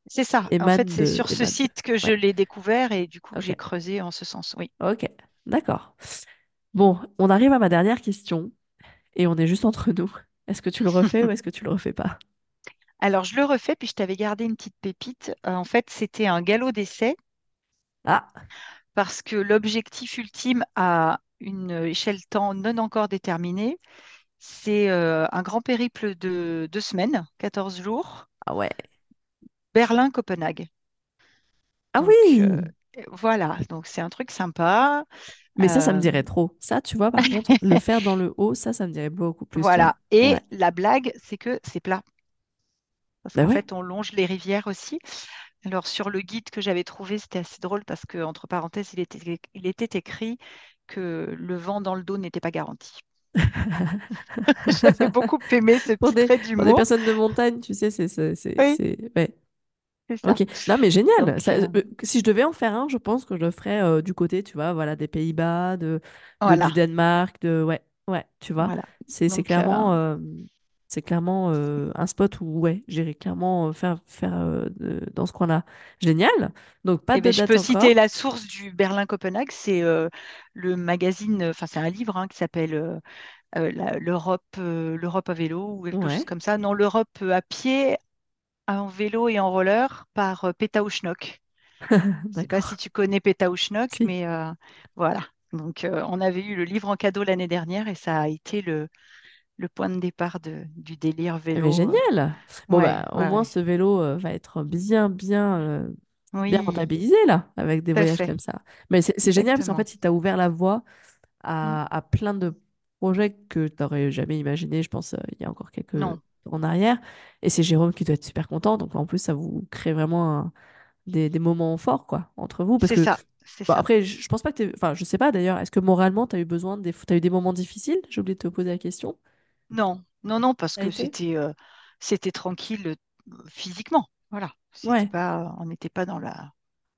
C'est ça. en fait, c'est sur ce site que je l'ai découvert et du coup, j'ai creusé en ce sens. Oui. Ok, d'accord. Bon, on arrive à ma dernière question et on est juste entre nous. Est-ce que tu le refais ou est-ce que tu le refais pas? Alors, je le refais, puis je t'avais gardé une petite pépite. Euh, en fait, c'était un galop d'essai. Ah. Parce que l'objectif ultime à une échelle temps non encore déterminée, c'est euh, un grand périple de deux semaines, 14 jours. Ah ouais. Berlin-Copenhague. Ah oui euh, Voilà, donc c'est un truc sympa. Mais ça, ça me dirait trop. Ça, tu vois, par contre, le faire dans le haut, ça, ça me dirait beaucoup plus. Voilà. Et la blague, c'est que c'est plat. Parce bah qu'en fait, on longe les rivières aussi. Alors, sur le guide que j'avais trouvé, c'était assez drôle parce que, entre parenthèses, il était, il était écrit que le vent dans le dos n'était pas garanti. J'avais beaucoup aimé ce pour petit des, du Pour des personnes de montagne, tu sais, c'est. c'est ouais. Ok, non mais génial. Euh, euh, si je devais en faire un, je pense que je le ferais euh, du côté, tu vois, voilà, des Pays-Bas, de, du Danemark, de ouais, ouais, tu vois. C'est clairement c'est clairement euh, un spot où ouais, j'irai clairement euh, faire, faire euh, dans ce coin-là. Génial. Donc pas eh de ben, Je peux citer la source du Berlin-Copenhague, c'est le magazine, enfin c'est un livre hein, qui s'appelle l'Europe, l'Europe à vélo ou quelque chose comme ça. Non, l'Europe à pied, en vélo et en roller par Petau Schnock. Je ne sais pas si tu connais Petau Schnock, mais voilà. Donc on avait eu le livre en cadeau l'année dernière et ça a été le le point de départ de, du délire vélo. Mais génial. Bon, bah, au moins, ce vélo euh, va être bien, bien, euh, bien rentabilisé, là, avec des voyages comme ça. Mais c'est génial parce qu'en fait, il t'a ouvert la voie mm. à, à, plein de projets que tu n'aurais jamais imaginé, je pense, euh, il y a encore quelques non. en arrière. Et c'est Jérôme qui doit être super content. Donc, en plus, ça vous crée vraiment des, des, moments forts, quoi, entre vous. C'est ça. Bon, après, je, je pense pas que tu Enfin, je sais pas d'ailleurs. Est-ce que moralement, tu as eu besoin des. As eu des moments difficiles? J'ai oublié de te poser la question. Non, non, non, parce que c'était euh, c'était tranquille euh, physiquement. Voilà. Pas, on n'était pas dans la,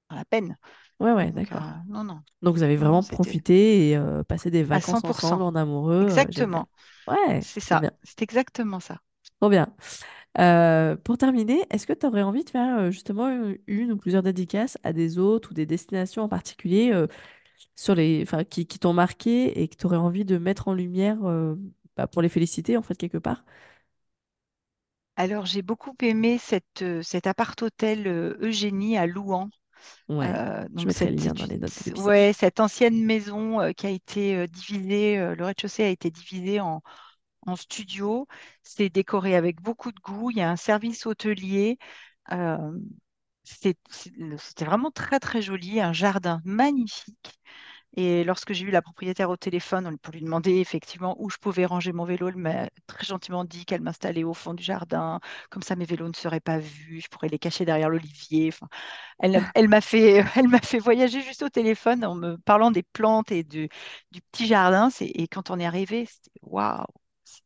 la peine. Ouais, ouais, d'accord. non, non. Donc vous avez non, vraiment profité et passé des vacances 100%. ensemble en amoureux. Exactement. Ouais, C'est ça. C'est exactement ça. Trop bien. pour terminer, est-ce que tu aurais envie de faire justement une, ou plusieurs dédicaces à des hôtes ou des destinations en particulier sur les, qui, qui t'ont marqué et que tu aurais envie de mettre en lumière bah, pour les féliciter en fait quelque part? Alors, j'ai beaucoup aimé cette, cet appart-hôtel Eugénie à Louan. Ouais, Euh, je donc mettrai le cette, lien dans les notes de l'épisode. ouais, cette ancienne maison euh, qui a été euh, divisée, euh, le rez-de-chaussée a été divisé en, en studio. C'est décoré avec beaucoup de goût. Il y a un service hôtelier. Euh, c'est- c'est- c'était vraiment très très joli, un jardin magnifique. Et lorsque j'ai eu la propriétaire au téléphone pour lui demander effectivement où je pouvais ranger mon vélo, elle m'a très gentiment dit qu'elle m'installait au fond du jardin. Comme ça, mes vélos ne seraient pas vus. Je pourrais les cacher derrière l'olivier. Enfin, elle, elle m'a fait, elle m'a fait voyager juste au téléphone en me parlant des plantes et du, du petit jardin. Et quand on est arrivé, c'était waouh,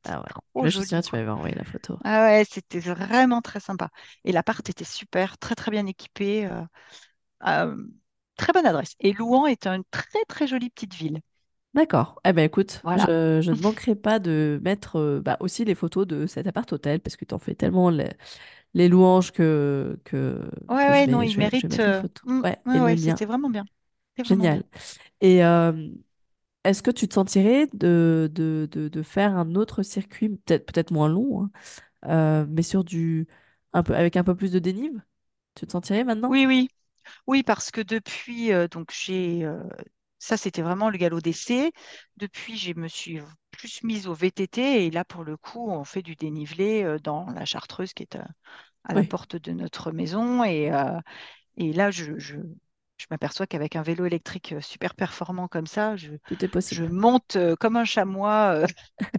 Ah ouais. Là, je souviens, tu m'avais envoyé la photo. Ah ouais, c'était vraiment très sympa. Et l'appart était super, très très bien équipé. euh, euh, très bonne adresse. Et Louan est une très très jolie petite ville. D'accord. Eh ben écoute, Voilà. je, je ne manquerai pas de mettre euh, bah, aussi les photos de cet appart-hôtel parce que tu en fais tellement les, les louanges que, que, Ouais, que ouais, non, il mérite. euh, mm, Ouais, ouais, et le ouais, lien. c'était vraiment bien. C'était vraiment bien. Génial. Et euh, est-ce que tu te sentirais de, de, de, de faire un autre circuit, peut-être peut-être moins long, hein, euh, mais sur du un peu avec un peu plus de dénive? Tu te sentirais maintenant? Oui, oui, oui, parce que depuis, euh, donc j'ai, euh, ça c'était vraiment le galop d'essai. Depuis, je me suis plus mise au VTT et là, pour le coup, on fait du dénivelé euh, dans la Chartreuse qui est à, à la porte de notre maison. Et, et là, je, je, je m'aperçois qu'avec un vélo électrique super performant comme ça, je, je monte comme un chamois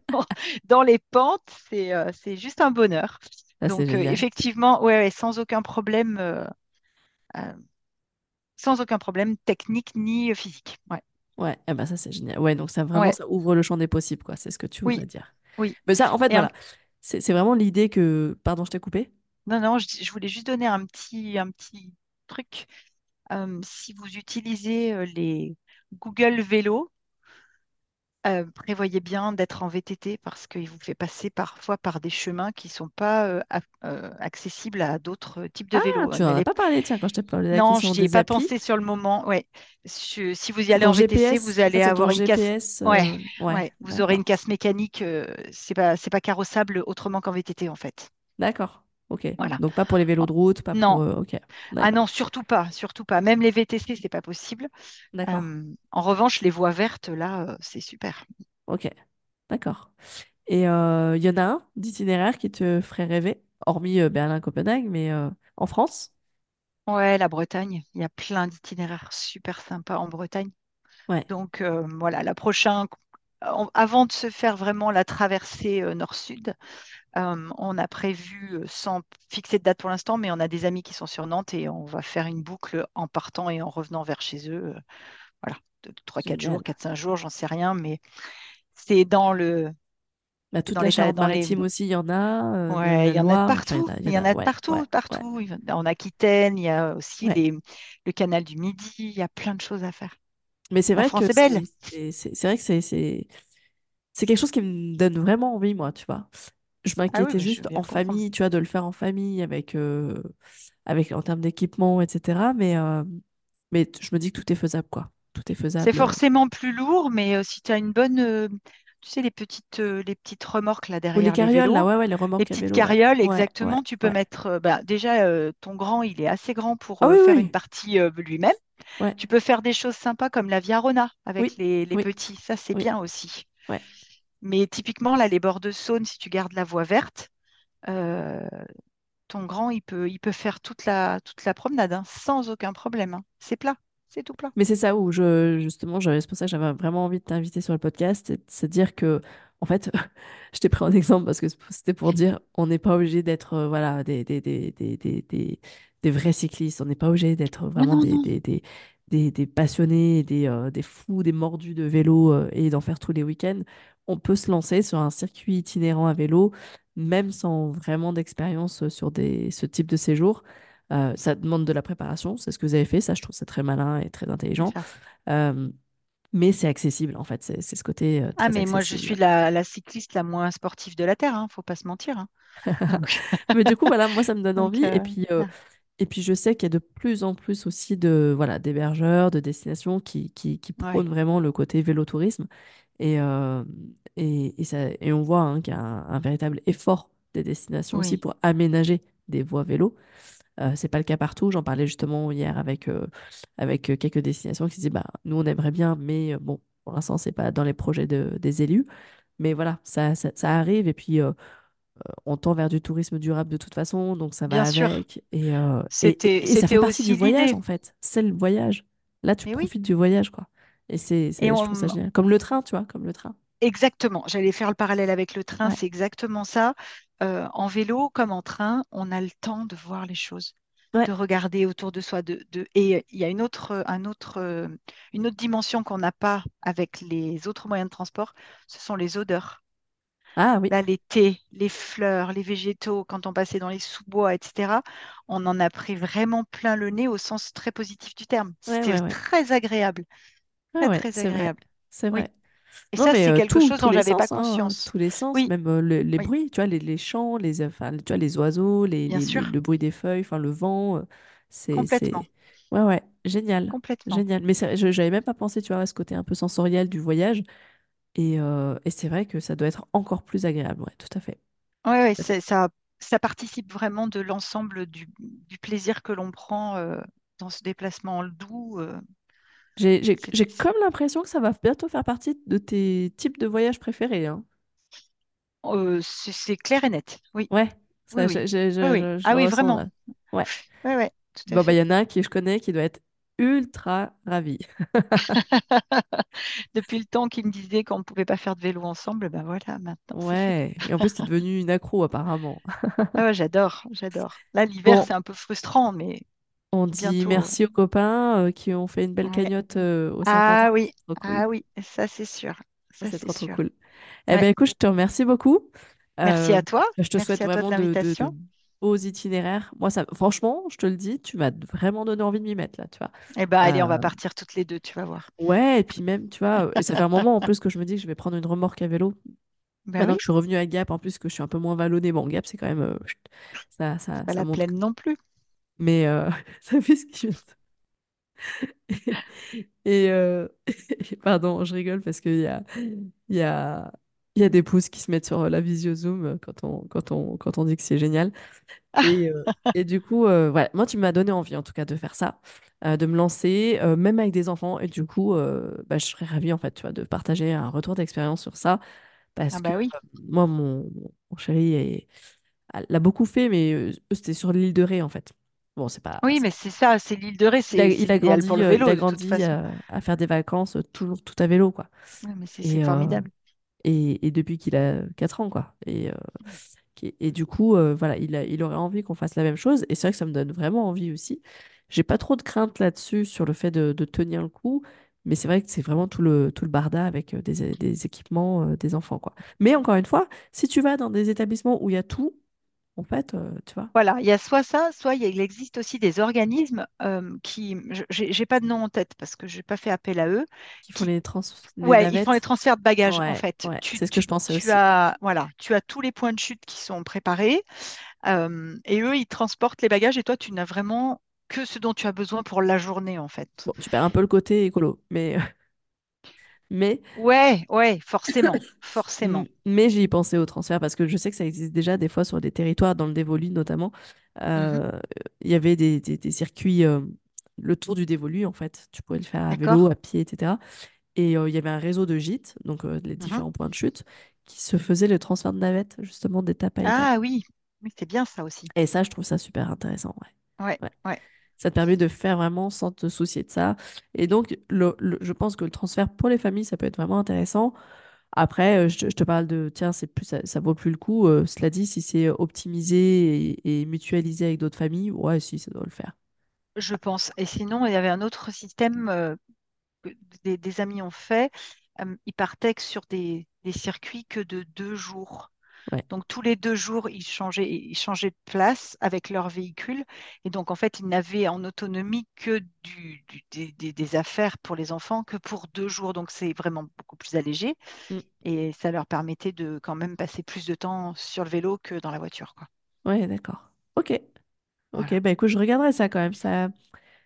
dans les pentes. C'est c'est juste un bonheur. C'est Donc, effectivement, ouais, ouais, sans aucun problème. euh, sans aucun problème technique ni euh, physique. Ouais. Ouais, eh ben ça c'est génial. Ouais, donc ça vraiment Ouais, ça ouvre le champ des possibles, quoi. C'est ce que tu oui, voudrais dire. oui. Mais ça, en fait, Et voilà. C'est c'est vraiment l'idée que. Pardon, je t'ai coupé? non, non, je, je voulais juste donner un petit, un petit truc. Euh, si vous utilisez euh, les Google Vélo, euh, prévoyez bien d'être en VTT parce qu'il vous fait passer parfois par des chemins qui ne sont pas euh, euh, accessibles à d'autres types de Ah, vélos. tu n'en as pas parlé, tiens, quand je t'ai parlé de la Non, je n'y ai pas applis. pensé sur le moment. Ouais. Je- si vous y allez en VTC, GPS. vous allez avoir une casse. Ouais, Ouais, ouais. Vous aurez une casse mécanique. c'est pas, pas carrossable autrement qu'en VTT en fait. D'accord. Ok. Voilà. Donc pas pour les vélos de route, pas pour. Non, euh, Ok. ah non, surtout pas, surtout pas. Même les VTC, c'est pas possible. D'accord. Euh, en revanche, les voies vertes, là, euh, c'est super. Ok. D'accord. Et euh, il y en a un d'itinéraire qui te ferait rêver, hormis Berlin-Copenhague, mais en France? Ouais, la Bretagne, il y a plein d'itinéraires super sympas en Bretagne. Ouais. Donc euh, voilà, la prochaine, avant de se faire vraiment la traversée euh, nord-sud, euh, on a prévu, sans fixer de date pour l'instant, mais on a des amis qui sont sur Nantes et on va faire une boucle en partant et en revenant vers chez eux. voilà, de 3-4 jours, Génial. 4-5 jours, j'en sais rien, mais c'est dans le, Bah, toute dans la les, aussi, il y en a, euh, ouais, il y en a y en partout, a, il y il en y en a, ouais, partout, ouais, partout. En Aquitaine, il y a aussi les, le canal du Midi, il y a plein de choses à faire. Mais c'est vrai que c'est vrai que c'est quelque chose qui me donne vraiment envie, moi, tu vois. Je Ah oui, m'inquiétais je juste en comprendre. famille, tu vois, de le faire en famille avec, euh, avec en termes d'équipement, etc. Mais, euh, mais je me dis que tout est faisable, quoi. Tout est C'est faisable. euh. forcément plus lourd, mais euh, si tu as une bonne, tu sais, les petites, les petites remorques là Ou les derrière les carrioles, là, ouais, ouais, les les remorques à petites vélo, carrioles, Ouais, exactement, tu peux mettre, bah, déjà, ton grand, il est assez grand pour Ah oui, faire une partie lui-même. Tu peux faire des choses sympas comme la Via Rona avec les, les petits, ça c'est bien aussi. ouais. Mais typiquement, là, les bords de Saône, si tu gardes la voie verte, euh, ton grand, il peut, il peut faire toute la, toute la promenade hein, sans aucun problème. hein. C'est plat, c'est tout plat. Mais c'est ça où je, justement, c'est pour ça que j'avais vraiment envie de t'inviter sur le podcast et de se dire que, en fait, je t'ai pris un exemple parce que c'était pour dire, on n'est pas obligé d'être, euh, voilà, des, des, des, des, des, vrais cyclistes, on n'est pas obligé d'être vraiment des. Des, passionnés, des, euh, des fous, des mordus de vélo euh, et d'en faire tous les week-ends. On peut se lancer sur un circuit itinérant à vélo, même sans vraiment d'expérience sur des, ce type de séjour. Euh, ça demande de la préparation, c'est ce que vous avez fait, ça je trouve ça très malin et très intelligent. Euh, mais c'est accessible en fait, c'est ce côté euh, Ah mais moi je suis la, cycliste la moins sportive de la Terre, hein, faut pas se mentir. Hein. mais du coup voilà, moi ça me donne envie. et puis et puis je sais qu'il y a de plus en plus aussi de voilà d'hébergeurs, de destinations qui, qui, qui prônent vraiment le côté vélotourisme. Et, et, et, ça, et on voit hein, qu'il y a un, véritable effort des destinations aussi pour aménager des voies vélo. Euh, c'est pas le cas partout. J'en parlais justement hier avec, euh, avec quelques destinations qui disaient bah, nous, on aimerait bien, mais euh, bon, pour l'instant, c'est pas dans les projets de, des élus. Mais voilà, ça, ça, arrive. Et puis, on tend vers du tourisme durable de toute façon, donc ça va avec. Et, c'était, ça fait partie du voyage, en fait. C'est le voyage. Là, tu profites du voyage, quoi. Et c'est, je trouve ça génial. Comme le train, tu vois, comme le train. Exactement. J'allais faire le parallèle avec le train. C'est exactement ça. Euh, en vélo comme en train, on a le temps de voir les choses, de regarder autour de soi. De, Et il y a une autre, un autre, euh, une autre dimension qu'on n'a pas avec les autres moyens de transport, ce sont les odeurs. Ah oui. Là, les thés, les fleurs, les végétaux, quand on passait dans les sous-bois, etc., on en a pris vraiment plein le nez au sens très positif du terme. C'était très agréable. Très, très agréable. C'est vrai. Et ça, c'est quelque chose dont j'avais pas hein, conscience. tous les sens, même les bruits, tu vois, les, chants, les, enfin, tu vois, les oiseaux, les, le bruit des feuilles, enfin, le vent. c'est Complètement. Ouais, ouais, génial. Complètement. Génial. Mais je j'avais même pas pensé, tu vois, à ce côté un peu sensoriel du voyage. Et, et c'est vrai que ça doit être encore plus agréable, ouais, tout à fait. Ouais, ouais, ça, ça participe vraiment de l'ensemble du, du, plaisir que l'on prend dans ce déplacement doux. J'ai comme l'impression que ça va bientôt faire partie de tes types de voyages préférés. Hein. Euh, c'est clair et net, oui. Ouais, oui, je, ah oui, vraiment. Ouais. Ouais, ouais, bon, bah, il y en a un qui je connais qui doit être ultra ravi. Depuis le temps qu'il me disait qu'on ne pouvait pas faire de vélo ensemble, ben voilà, maintenant. Ouais, et en plus, tu es devenue une accro apparemment. ah ouais, j'adore, j'adore. Là, l'hiver, c'est un peu frustrant, mais on dit merci aux copains euh, qui ont fait une belle cagnotte euh, au 50 Ah oui, ah oui, ça c'est sûr. Ça, c'est trop, trop cool. Eh ben écoute, je te remercie beaucoup. Merci à euh, toi. Je te souhaite vraiment de, de, beaux itinéraires. Moi, ça, franchement, je te le dis, tu m'as vraiment donné envie de m'y mettre là, tu vois. Eh ben allez, on va partir toutes les deux, tu vas voir. Ouais, et puis même, tu vois, ça fait un moment en plus que je me dis que je vais prendre une remorque à vélo. Ben Maintenant que je suis revenue à Gap, en plus que je suis un peu moins vallonnée. Bon, Gap, c'est quand même. ça, ça, pas la plaine non plus. Mais euh, ça fait ce qu'il et, euh, pardon, je rigole parce qu'il y a, y, a, y a des pouces qui se mettent sur la visio Zoom quand on, quand on, quand on dit que c'est génial. Et, euh, et, du coup, voilà. moi, tu m'as donné envie en tout cas de faire ça, de me lancer, même avec des enfants. Et du coup, bah, je serais ravie en fait, tu vois, de partager un retour d'expérience sur ça. Parce ah bah que oui. moi, mon, mon chéri l'a beaucoup fait, mais c'était sur l'île de Ré en fait. Bon, c'est pas. Oui, mais c'est ça, c'est l'île de Ré, il a, grandi, vélo, il a grandi à, faire des vacances toujours tout à vélo, quoi. mais c'est formidable. Et, et, depuis qu'il a 4 ans, quoi. Et, et, du coup, voilà, il, a, il aurait envie qu'on fasse la même chose. Et c'est vrai que ça me donne vraiment envie aussi. J'ai pas trop de crainte là-dessus sur le fait de, de, tenir le coup. Mais c'est vrai que c'est vraiment tout le, tout le barda avec des, des équipements des enfants, quoi. Mais encore une fois, si tu vas dans des établissements où il y a tout, en fait, euh, tu vois. Voilà, il y a soit ça, soit il, existe aussi des organismes euh, qui, j'ai pas de nom en tête parce que j'ai pas fait appel à eux. Qui font les, trans ouais, ils font les transferts de bagages en fait. c'est ce que je pensais tu aussi. As, voilà, tu as tous les points de chute qui sont préparés euh, et eux, ils transportent les bagages et toi, tu n'as vraiment que ce dont tu as besoin pour la journée en fait. Bon, tu perds un peu le côté écolo, mais mais ouais, ouais, forcément, forcément. Mais j'y pensé au transfert parce que je sais que ça existe déjà des fois sur des territoires, dans le dévolu notamment. Mmh euh, il y avait des, des, circuits, euh, le tour du dévolu en fait. Tu pouvais le faire à vélo, à pied, etc. Et euh, il y avait un réseau de gîtes, donc les mmh différents points de chute, qui se faisaient le transfert de navettes, justement d'étape à étape. Ah oui, oui c'est bien ça aussi. Et ça, je trouve ça super intéressant. Ouais, ouais. ouais. Ça te permet de faire vraiment sans te soucier de ça. Et donc, je pense que le transfert pour les familles, ça peut être vraiment intéressant. Après, euh, je, te parle de, tiens, c'est plus, ça, ça vaut plus le coup. Euh, cela dit, si c'est optimisé et, mutualisé avec d'autres familles, ouais, si, ça doit le faire. Je pense. Et sinon, il y avait un autre système euh, que des, amis ont fait. ils partaient sur des, des, circuits que de deux jours. Donc tous les deux jours, ils changeaient, ils changeaient de place avec leur véhicule. Et donc en fait, ils n'avaient en autonomie que du, des, affaires pour les enfants que pour deux jours. Donc c'est vraiment beaucoup plus allégé. Mm. Et ça leur permettait de quand même passer plus de temps sur le vélo que dans la voiture. Quoi. Ouais, d'accord. Ok. Ok, bah écoute, je regarderai ça quand même. Ça,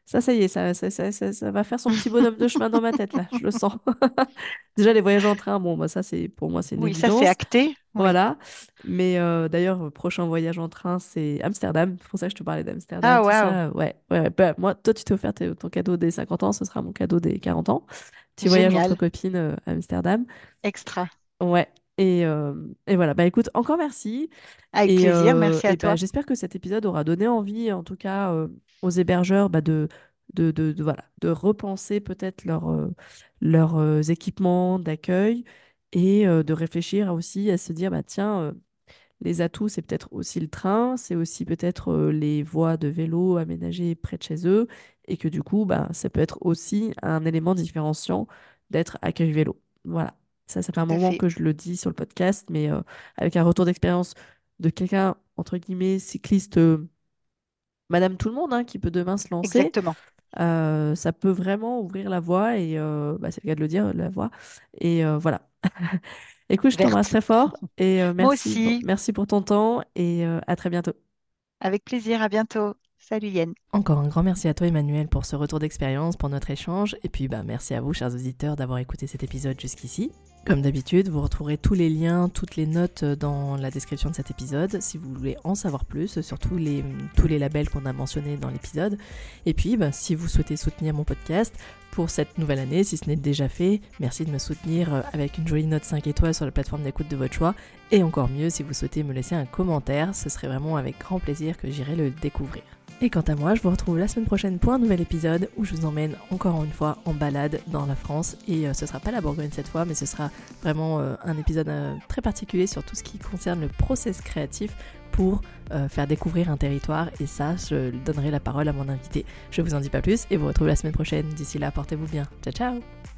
ça, ça y est, ça, ça, ça, ça, va faire son petit bonhomme de chemin dans ma tête, là, je le sens. Déjà, les voyages en train, bon, bah, ça, c'est pour moi, c'est une Oui, ça, c'est acté. Voilà. Mais euh, d'ailleurs, prochain voyage en train, c'est Amsterdam. C'est pour ça que je te parlais d'Amsterdam. Ah, ouais. Ouais, ouais. Bah, moi, toi, tu t'es offert ton cadeau des 50 ans, ce sera mon cadeau des 40 ans. Petit voyage entre copines euh, à Amsterdam. Extra. Ouais. Et, euh, et, voilà, bah écoute, encore merci. Avec plaisir, merci à bah, toi. J'espère que cet épisode aura donné envie, en tout cas, aux hébergeurs bah, de, de, de, voilà, de repenser peut-être leur, euh, leurs euh, équipements d'accueil et euh, de réfléchir aussi à se dire, bah, tiens, les atouts, c'est peut-être aussi le train, c'est aussi peut-être les voies de vélo aménagées près de chez eux, et que du coup, bah, ça peut être aussi un élément différenciant d'être accueil vélo. Voilà, ça, ça fait un moment que je le dis sur le podcast, mais avec un retour d'expérience de quelqu'un, entre guillemets, cycliste Madame Tout le Monde, hein, qui peut demain se lancer. Exactement. Euh, ça peut vraiment ouvrir la voie et euh, bah, c'est le cas de le dire, la voie. Et euh, voilà. Écoute, je t'embrasse très fort et merci, Moi aussi. Pour, merci pour ton temps et à très bientôt. Avec plaisir, à bientôt. Salut Yann. Encore un grand merci à toi Emmanuel pour ce retour d'expérience, pour notre échange et puis bah merci à vous chers auditeurs d'avoir écouté cet épisode jusqu'ici. Comme d'habitude, vous retrouverez tous les liens, toutes les notes dans la description de cet épisode si vous voulez en savoir plus sur tous les, tous les labels qu'on a mentionnés dans l'épisode. Et puis, bah, si vous souhaitez soutenir mon podcast pour cette nouvelle année, si ce n'est déjà fait, merci de me soutenir euh, avec une jolie note 5 étoiles sur la plateforme d'écoute de votre choix. Et encore mieux, si vous souhaitez me laisser un commentaire, ce serait vraiment avec grand plaisir que j'irai le découvrir. Et quant à moi, je vous retrouve la semaine prochaine pour un nouvel épisode où je vous emmène encore une fois en balade dans la France. Et euh, ce sera pas la Bourgogne cette fois, mais ce sera vraiment euh, un épisode euh, très particulier sur tout ce qui concerne le process créatif pour faire découvrir un territoire. Et ça, je donnerai la parole à mon invité. Je vous en dis pas plus et vous retrouve la semaine prochaine. D'ici là, portez-vous bien. Ciao ciao